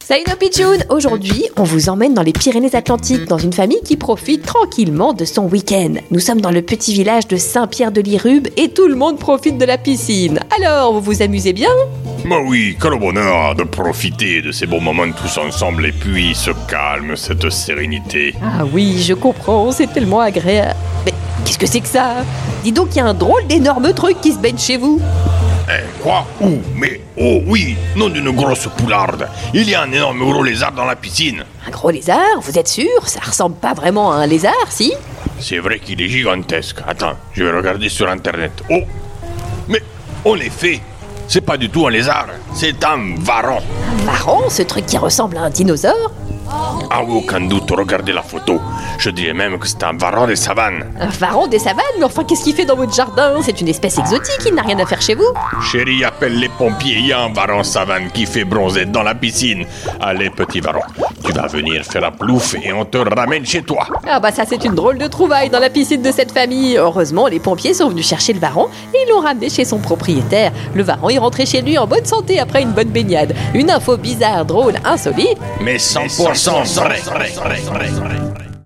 Salut nos pitchouns Aujourd'hui, on vous emmène dans les Pyrénées-Atlantiques, dans une famille qui profite tranquillement de son week-end. Nous sommes dans le petit village de Saint-Pierre-de-l'Irube et tout le monde profite de la piscine. Alors, vous vous amusez bien? Bah oui, quel bonheur de profiter de ces bons moments tous ensemble et puis ce calme, cette sérénité. Ah oui, je comprends, c'est tellement agréable. Mais qu'est-ce que c'est que ça? Dis donc, il y a un drôle d'énorme truc qui se baigne chez vous. Eh, quoi Où? Mais, oh oui, nom d'une grosse poularde. Il y a un énorme gros lézard dans la piscine. Un gros lézard, vous êtes sûr? Ça ressemble pas vraiment à un lézard, si? C'est vrai qu'il est gigantesque. Attends, je vais regarder sur internet. Oh Mais, en effet, c'est pas du tout un lézard, c'est un varan. Marrant, ce truc qui ressemble à un dinosaure? Ah oui, aucun doute, regardez la photo. Je dirais même que c'est un varan des savanes. Un varan des savanes Mais enfin, qu'est-ce qu'il fait dans votre jardin C'est une espèce exotique, il n'a rien à faire chez vous. Chérie, appelle les pompiers, il y a un varan savane qui fait bronzer dans la piscine. Allez, petit varan, tu vas venir faire la plouffe et on te ramène chez toi. Ah bah ça c'est une drôle de trouvaille dans la piscine de cette famille. Heureusement, les pompiers sont venus chercher le varan et l'ont ramené chez son propriétaire. Le varan est rentré chez lui en bonne santé après une bonne baignade. Une info bizarre, drôle, insolite. Mais 100%, vrai.